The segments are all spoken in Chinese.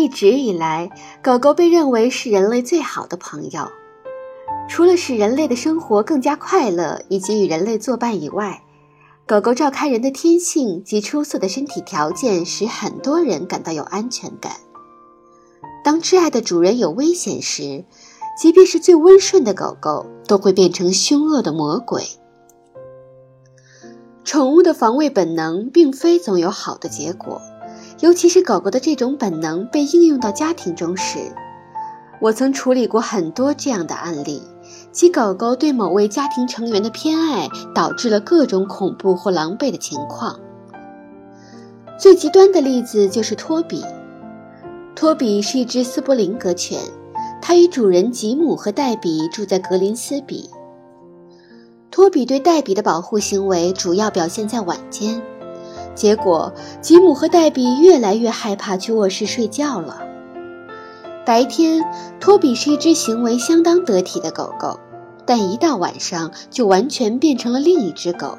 一直以来，狗狗被认为是人类最好的朋友。除了使人类的生活更加快乐，以及与人类作伴以外，狗狗照看人的天性及出色的身体条件，使很多人感到有安全感。当挚爱的主人有危险时，即便是最温顺的狗狗，都会变成凶恶的魔鬼。宠物的防卫本能并非总有好的结果。尤其是狗狗的这种本能被应用到家庭中时，我曾处理过很多这样的案例，即狗狗对某位家庭成员的偏爱导致了各种恐怖或狼狈的情况。最极端的例子就是托比。托比是一只斯伯林格犬，它与主人吉姆和黛比住在格林斯比。托比对黛比的保护行为主要表现在晚间。结果，吉姆和黛比越来越害怕去卧室睡觉了。白天，托比是一只行为相当得体的狗狗，但一到晚上就完全变成了另一只狗。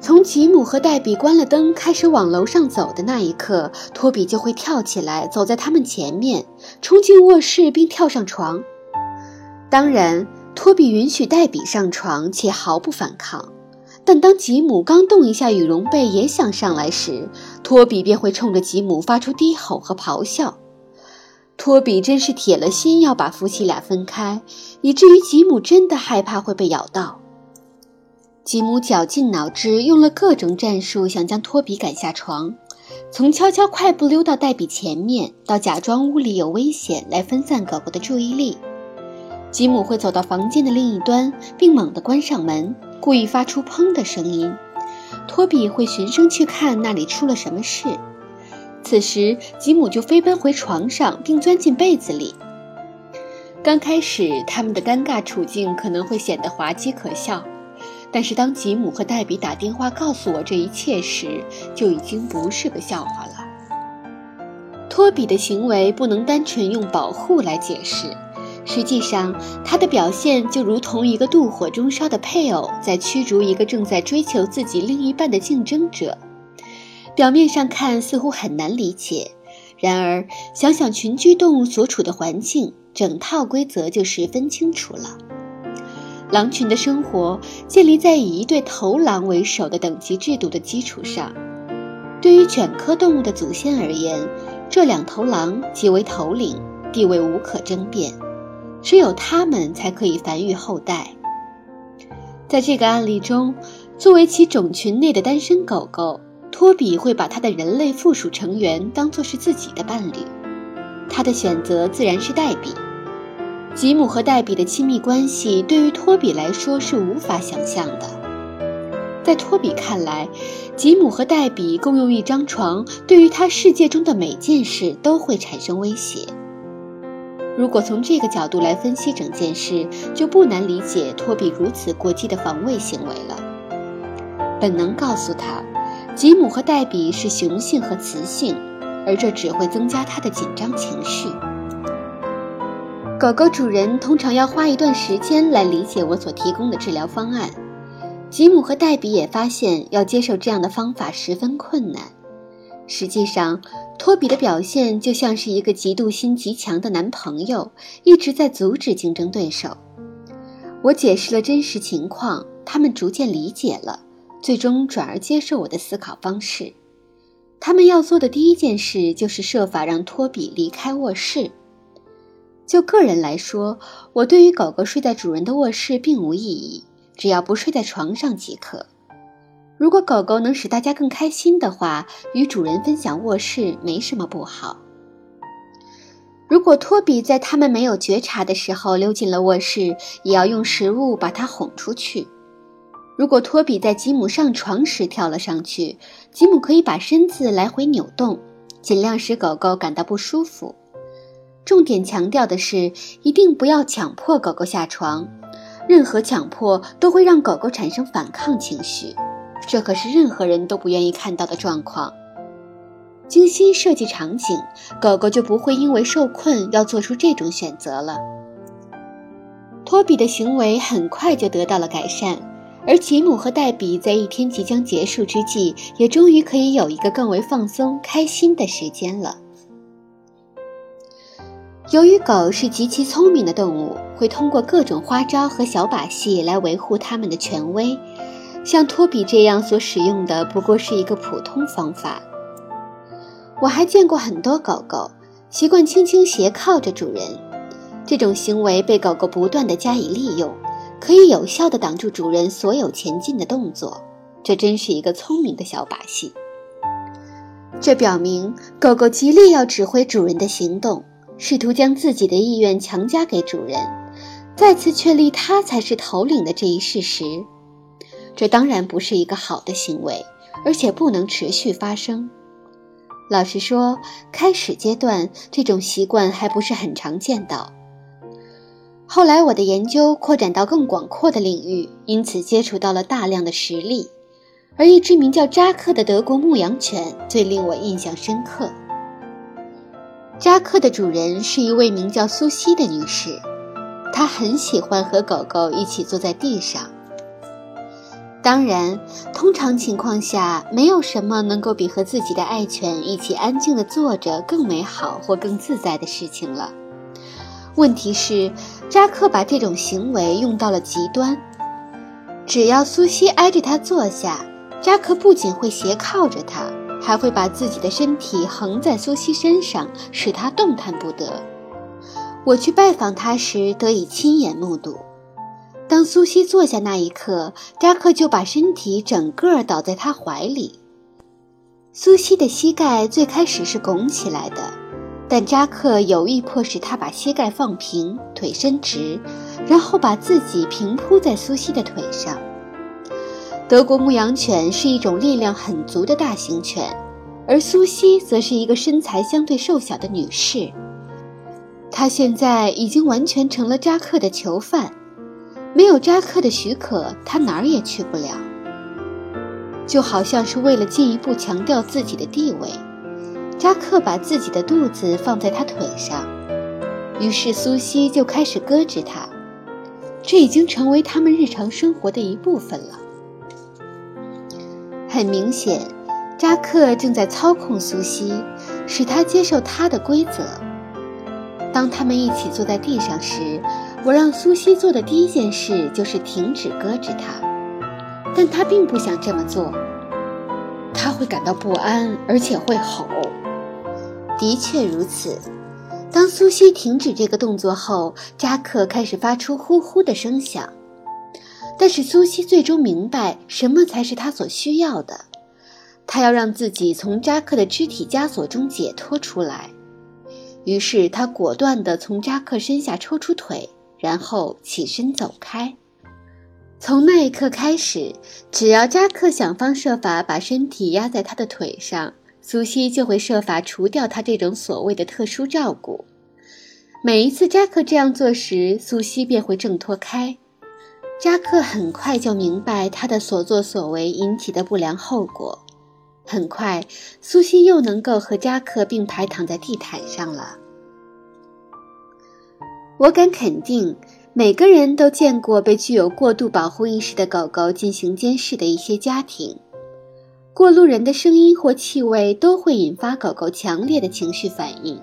从吉姆和黛比关了灯开始往楼上走的那一刻，托比就会跳起来，走在他们前面，冲进卧室并跳上床。当然，托比允许黛比上床，且毫不反抗。但当吉姆刚动一下羽绒被也想上来时，托比便会冲着吉姆发出低吼和咆哮。托比真是铁了心要把夫妻俩分开，以至于吉姆真的害怕会被咬到。吉姆绞尽脑汁，用了各种战术想将托比赶下床，从悄悄快步溜到黛比前面，到假装屋里有危险来分散狗狗的注意力。吉姆会走到房间的另一端，并猛地关上门。故意发出“砰”的声音，托比会循声去看那里出了什么事。此时，吉姆就飞奔回床上，并钻进被子里。刚开始，他们的尴尬处境可能会显得滑稽可笑，但是当吉姆和黛比打电话告诉我这一切时，就已经不是个笑话了。托比的行为不能单纯用保护来解释。实际上，他的表现就如同一个妒火中烧的配偶在驱逐一个正在追求自己另一半的竞争者。表面上看似乎很难理解，然而想想群居动物所处的环境，整套规则就十分清楚了。狼群的生活建立在以一对头狼为首的等级制度的基础上。对于犬科动物的祖先而言，这两头狼即为头领，地位无可争辩。只有它们才可以繁育后代。在这个案例中，作为其种群内的单身狗狗，托比会把它的人类附属成员当作是自己的伴侣。他的选择自然是黛比。吉姆和黛比的亲密关系对于托比来说是无法想象的。在托比看来，吉姆和黛比共用一张床，对于他世界中的每件事都会产生威胁。如果从这个角度来分析整件事，就不难理解托比如此过激的防卫行为了。本能告诉他，吉姆和黛比是雄性和雌性，而这只会增加他的紧张情绪。狗狗主人通常要花一段时间来理解我所提供的治疗方案。吉姆和黛比也发现，要接受这样的方法十分困难。实际上，托比的表现就像是一个嫉妒心极强的男朋友，一直在阻止竞争对手。我解释了真实情况，他们逐渐理解了，最终转而接受我的思考方式。他们要做的第一件事就是设法让托比离开卧室。就个人来说，我对于狗狗睡在主人的卧室并无异议，只要不睡在床上即可。如果狗狗能使大家更开心的话，与主人分享卧室没什么不好。如果托比在他们没有觉察的时候溜进了卧室，也要用食物把它哄出去。如果托比在吉姆上床时跳了上去，吉姆可以把身子来回扭动，尽量使狗狗感到不舒服。重点强调的是，一定不要强迫狗狗下床，任何强迫都会让狗狗产生反抗情绪。这可是任何人都不愿意看到的状况。精心设计场景，狗狗就不会因为受困要做出这种选择了。托比的行为很快就得到了改善，而吉姆和黛比在一天即将结束之际，也终于可以有一个更为放松、开心的时间了。由于狗是极其聪明的动物，会通过各种花招和小把戏来维护它们的权威。像托比这样所使用的不过是一个普通方法。我还见过很多狗狗习惯轻轻斜靠着主人，这种行为被狗狗不断地加以利用，可以有效地挡住主人所有前进的动作。这真是一个聪明的小把戏。这表明狗狗极力要指挥主人的行动。试图将自己的意愿强加给主人，再次确立它才是头领的这一事实，这当然不是一个好的行为，而且不能持续发生。老实说，开始阶段这种习惯还不是很常见到。后来我的研究扩展到更广阔的领域，因此接触到了大量的实例，而一只名叫扎克的德国牧羊犬最令我印象深刻。扎克的主人是一位名叫苏西的女士，她很喜欢和狗狗一起坐在地上。当然，通常情况下，没有什么能够比和自己的爱犬一起安静地坐着更美好或更自在的事情了。问题是，扎克把这种行为用到了极端。只要苏西挨着他坐下，扎克不仅会斜靠着他。还会把自己的身体横在苏西身上，使他动弹不得。我去拜访他时，得以亲眼目睹。当苏西坐下那一刻，扎克就把身体整个倒在她怀里。苏西的膝盖最开始是拱起来的，但扎克有意迫使她把膝盖放平，腿伸直，然后把自己平铺在苏西的腿上。德国牧羊犬是一种力量很足的大型犬，而苏西则是一个身材相对瘦小的女士。她现在已经完全成了扎克的囚犯，没有扎克的许可，他哪儿也去不了。就好像是为了进一步强调自己的地位，扎克把自己的肚子放在他腿上，于是苏西就开始搁置他。这已经成为他们日常生活的一部分了。很明显，扎克正在操控苏西，使他接受他的规则。当他们一起坐在地上时，我让苏西做的第一件事就是停止搁置他，但他并不想这么做。他会感到不安，而且会吼。的确如此，当苏西停止这个动作后，扎克开始发出呼呼的声响。但是苏西最终明白什么才是他所需要的，他要让自己从扎克的肢体枷锁中解脱出来。于是他果断地从扎克身下抽出腿，然后起身走开。从那一刻开始，只要扎克想方设法把身体压在他的腿上，苏西就会设法除掉他这种所谓的特殊照顾。每一次扎克这样做时，苏西便会挣脱开。扎克很快就明白他的所作所为引起的不良后果。很快，苏西又能够和扎克并排躺在地毯上了。我敢肯定，每个人都见过被具有过度保护意识的狗狗进行监视的一些家庭。过路人的声音或气味都会引发狗狗强烈的情绪反应。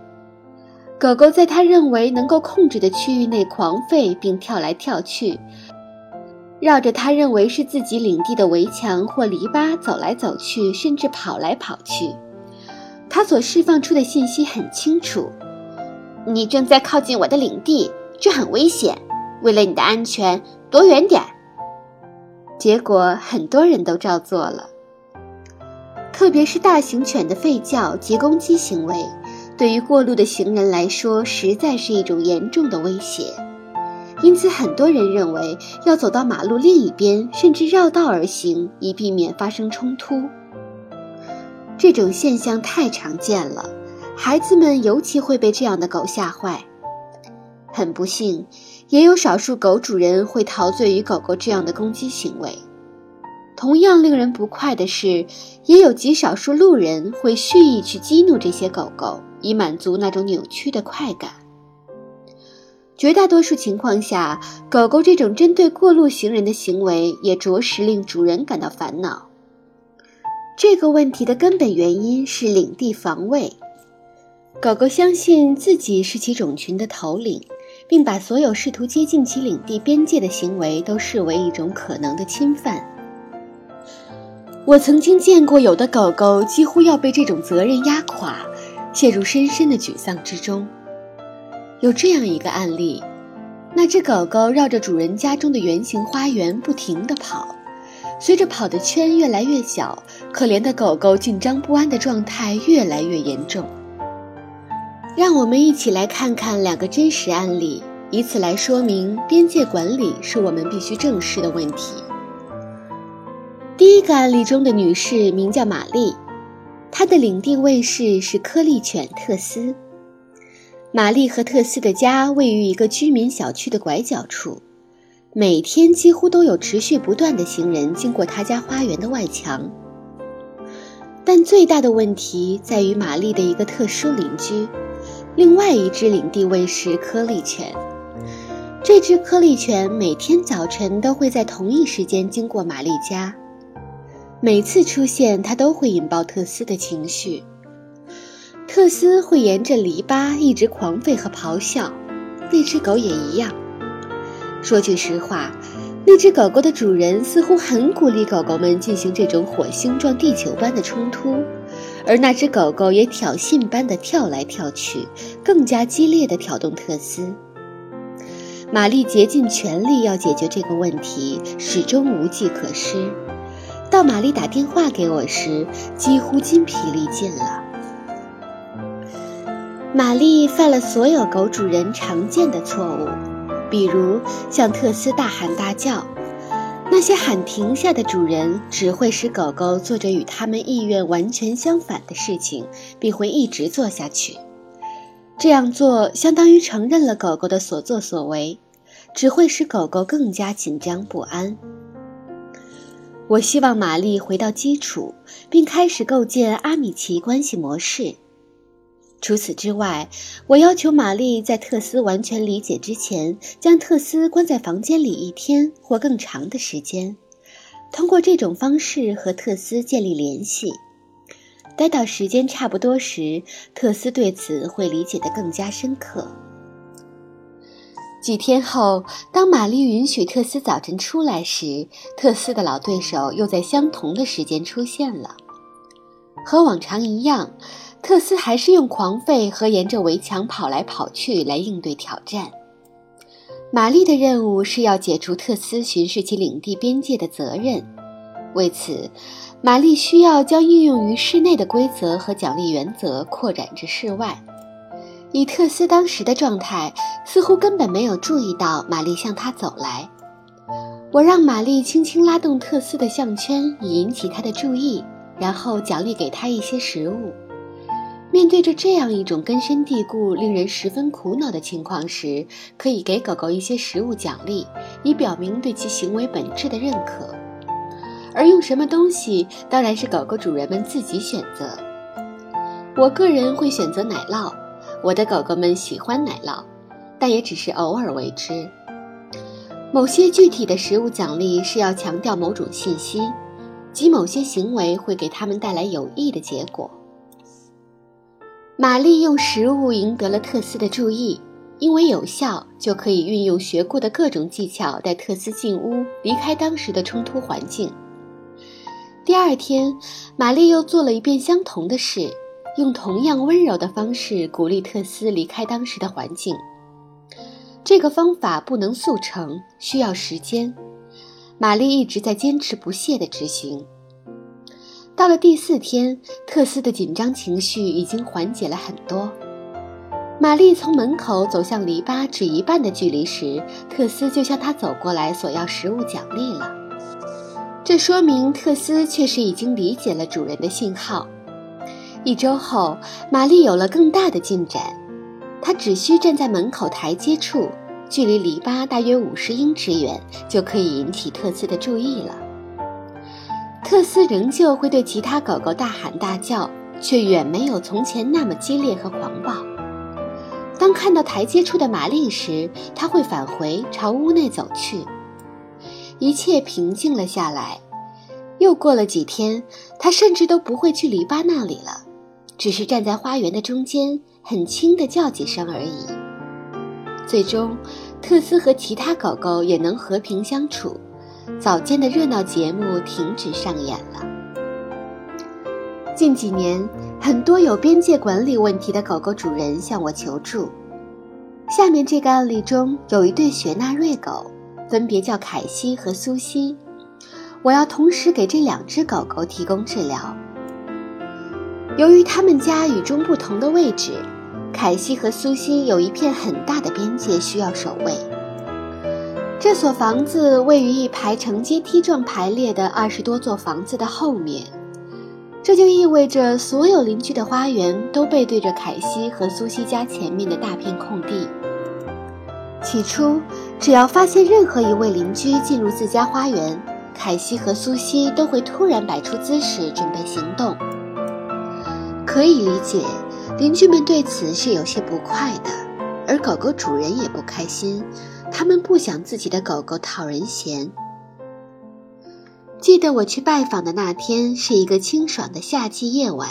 狗狗在它认为能够控制的区域内狂吠并跳来跳去。绕着他认为是自己领地的围墙或篱笆走来走去，甚至跑来跑去。他所释放出的信息很清楚：你正在靠近我的领地，这很危险。为了你的安全，躲远点。结果很多人都照做了。特别是大型犬的吠叫及攻击行为，对于过路的行人来说，实在是一种严重的威胁。因此，很多人认为要走到马路另一边，甚至绕道而行，以避免发生冲突。这种现象太常见了，孩子们尤其会被这样的狗吓坏。很不幸，也有少数狗主人会陶醉于狗狗这样的攻击行为。同样令人不快的是，也有极少数路人会蓄意去激怒这些狗狗，以满足那种扭曲的快感。绝大多数情况下，狗狗这种针对过路行人的行为也着实令主人感到烦恼。这个问题的根本原因是领地防卫。狗狗相信自己是其种群的头领，并把所有试图接近其领地边界的行为都视为一种可能的侵犯。我曾经见过有的狗狗几乎要被这种责任压垮，陷入深深的沮丧之中。有这样一个案例：那只狗狗绕着主人家中的圆形花园不停地跑，随着跑的圈越来越小，可怜的狗狗紧张不安的状态越来越严重。让我们一起来看看两个真实案例，以此来说明边界管理是我们必须正视的问题。第一个案例中的女士名叫玛丽，她的领地卫士是颗粒犬特斯。玛丽和特斯的家位于一个居民小区的拐角处，每天几乎都有持续不断的行人经过他家花园的外墙。但最大的问题在于玛丽的一个特殊邻居。另外一只领地卫士颗粒犬，这只颗粒犬每天早晨都会在同一时间经过玛丽家。每次出现，它都会引爆特斯的情绪。特斯会沿着篱笆一直狂吠和咆哮，那只狗也一样。说句实话，那只狗狗的主人似乎很鼓励狗狗们进行这种火星撞地球般的冲突。而那只狗狗也挑衅般的跳来跳去，更加激烈的挑动特斯。玛丽竭尽全力要解决这个问题，始终无计可施。到玛丽打电话给我时，几乎筋疲力尽了。玛丽犯了所有狗主人常见的错误，比如向特斯大喊大叫。那些喊停下的主人只会使狗狗做着与他们意愿完全相反的事情，并会一直做下去。这样做相当于承认了狗狗的所作所为，只会使狗狗更加紧张不安。我希望玛丽回到基础，并开始构建阿米奇关系模式。除此之外，我要求玛丽在特斯完全理解之前，将特斯关在房间里一天或更长的时间，通过这种方式和特斯建立联系。待到时间差不多时，特斯对此会理解得更加深刻。几天后，当玛丽允许特斯早晨出来时，特斯的老对手又在相同的时间出现了，和往常一样。特斯还是用狂吠和沿着围墙跑来跑去来应对挑战。玛丽的任务是要解除特斯巡视其领地边界的责任。为此，玛丽需要将应用于室内的规则和奖励原则扩展至室外。以特斯当时的状态，似乎根本没有注意到玛丽向他走来。我让玛丽轻轻拉动特斯的项圈，以引起他的注意，然后奖励给他一些食物。面对着这样一种根深蒂固、令人十分苦恼的情况时，可以给狗狗一些食物奖励，以表明对其行为本质的认可。而用什么东西，当然是狗狗主人们自己选择。我个人会选择奶酪，我的狗狗们喜欢奶酪，但也只是偶尔为之。某些具体的食物奖励是要强调某种信息，即某些行为会给他们带来有益的结果。玛丽用食物赢得了特斯的注意，因为有效，就可以运用学过的各种技巧带特斯进屋，离开当时的冲突环境。第二天，玛丽又做了一遍相同的事，用同样温柔的方式鼓励特斯离开当时的环境。这个方法不能速成，需要时间。玛丽一直在坚持不懈地执行。到了第四天，特斯的紧张情绪已经缓解了很多。玛丽从门口走向篱笆只一半的距离时，特斯就向他走过来索要食物奖励了。这说明特斯确实已经理解了主人的信号。一周后，玛丽有了更大的进展，她只需站在门口台阶处，距离篱笆大约五十英尺远，就可以引起特斯的注意了。特斯仍旧会对其他狗狗大喊大叫，却远没有从前那么激烈和狂暴。当看到台阶处的玛丽时，他会返回朝屋内走去。一切平静了下来。又过了几天，他甚至都不会去篱笆那里了，只是站在花园的中间，很轻的叫几声而已。最终，特斯和其他狗狗也能和平相处，早间的热闹节目停止上演了。近几年，很多有边界管理问题的狗狗主人向我求助。下面这个案例中有一对雪纳瑞狗，分别叫凯西和苏西。我要同时给这两只狗狗提供治疗。由于它们家与众不同的位置，凯西和苏西有一片很大的边界需要守卫。这所房子位于一排呈阶梯状排列的二十多座房子的后面，这就意味着所有邻居的花园都背对着凯西和苏西家前面的大片空地。起初，只要发现任何一位邻居进入自家花园，凯西和苏西都会突然摆出姿势准备行动。可以理解，邻居们对此是有些不快的，而狗狗主人也不开心，他们不想自己的狗狗讨人嫌。记得我去拜访的那天是一个清爽的夏季夜晚，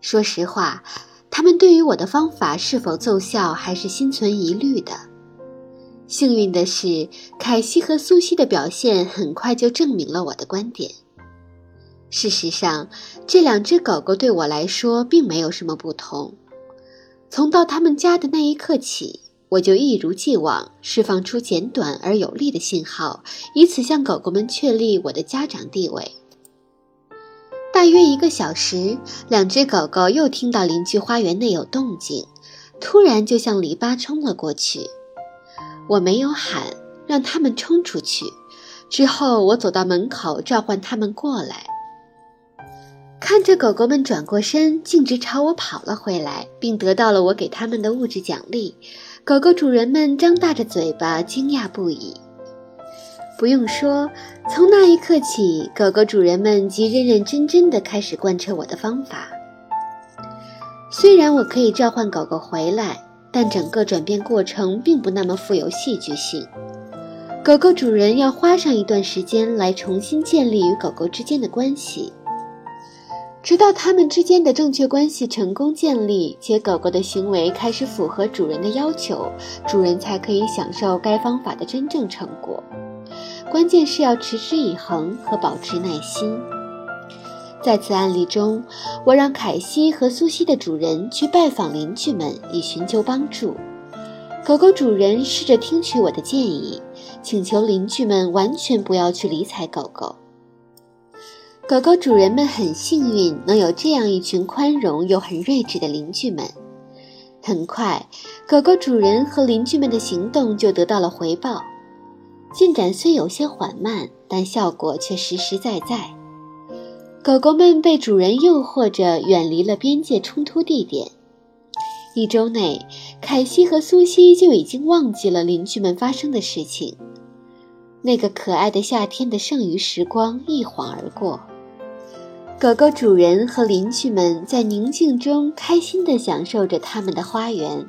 说实话，他们对于我的方法是否奏效还是心存疑虑的。幸运的是，凯西和苏西的表现很快就证明了我的观点。事实上，这两只狗狗对我来说并没有什么不同。从到他们家的那一刻起，我就一如既往释放出简短而有力的信号，以此向狗狗们确立我的家长地位。大约一个小时，两只狗狗又听到邻居花园内有动静，突然就向篱笆冲了过去。我没有喊，让他们冲出去。之后，我走到门口，召唤他们过来。看着狗狗们转过身，径直朝我跑了回来，并得到了我给他们的物质奖励，狗狗主人们张大着嘴巴，惊讶不已。不用说，从那一刻起，狗狗主人们即认认真真地开始贯彻我的方法。虽然我可以召唤狗狗回来。但整个转变过程并不那么富有戏剧性，狗狗主人要花上一段时间来重新建立与狗狗之间的关系，直到它们之间的正确关系成功建立，且狗狗的行为开始符合主人的要求，主人才可以享受该方法的真正成果。关键是要持之以恒和保持耐心。在此案例中，我让凯西和苏西的主人去拜访邻居们，以寻求帮助。狗狗主人试着听取我的建议，请求邻居们完全不要去理睬狗狗。狗狗主人们很幸运能有这样一群宽容又很睿智的邻居们。很快，狗狗主人和邻居们的行动就得到了回报，进展虽有些缓慢，但效果却实实在在。狗狗们被主人诱惑着远离了边界冲突地点。一周内，凯西和苏西就已经忘记了邻居们发生的事情。那个可爱的夏天的剩余时光一晃而过，狗狗主人和邻居们在宁静中开心地享受着他们的花园。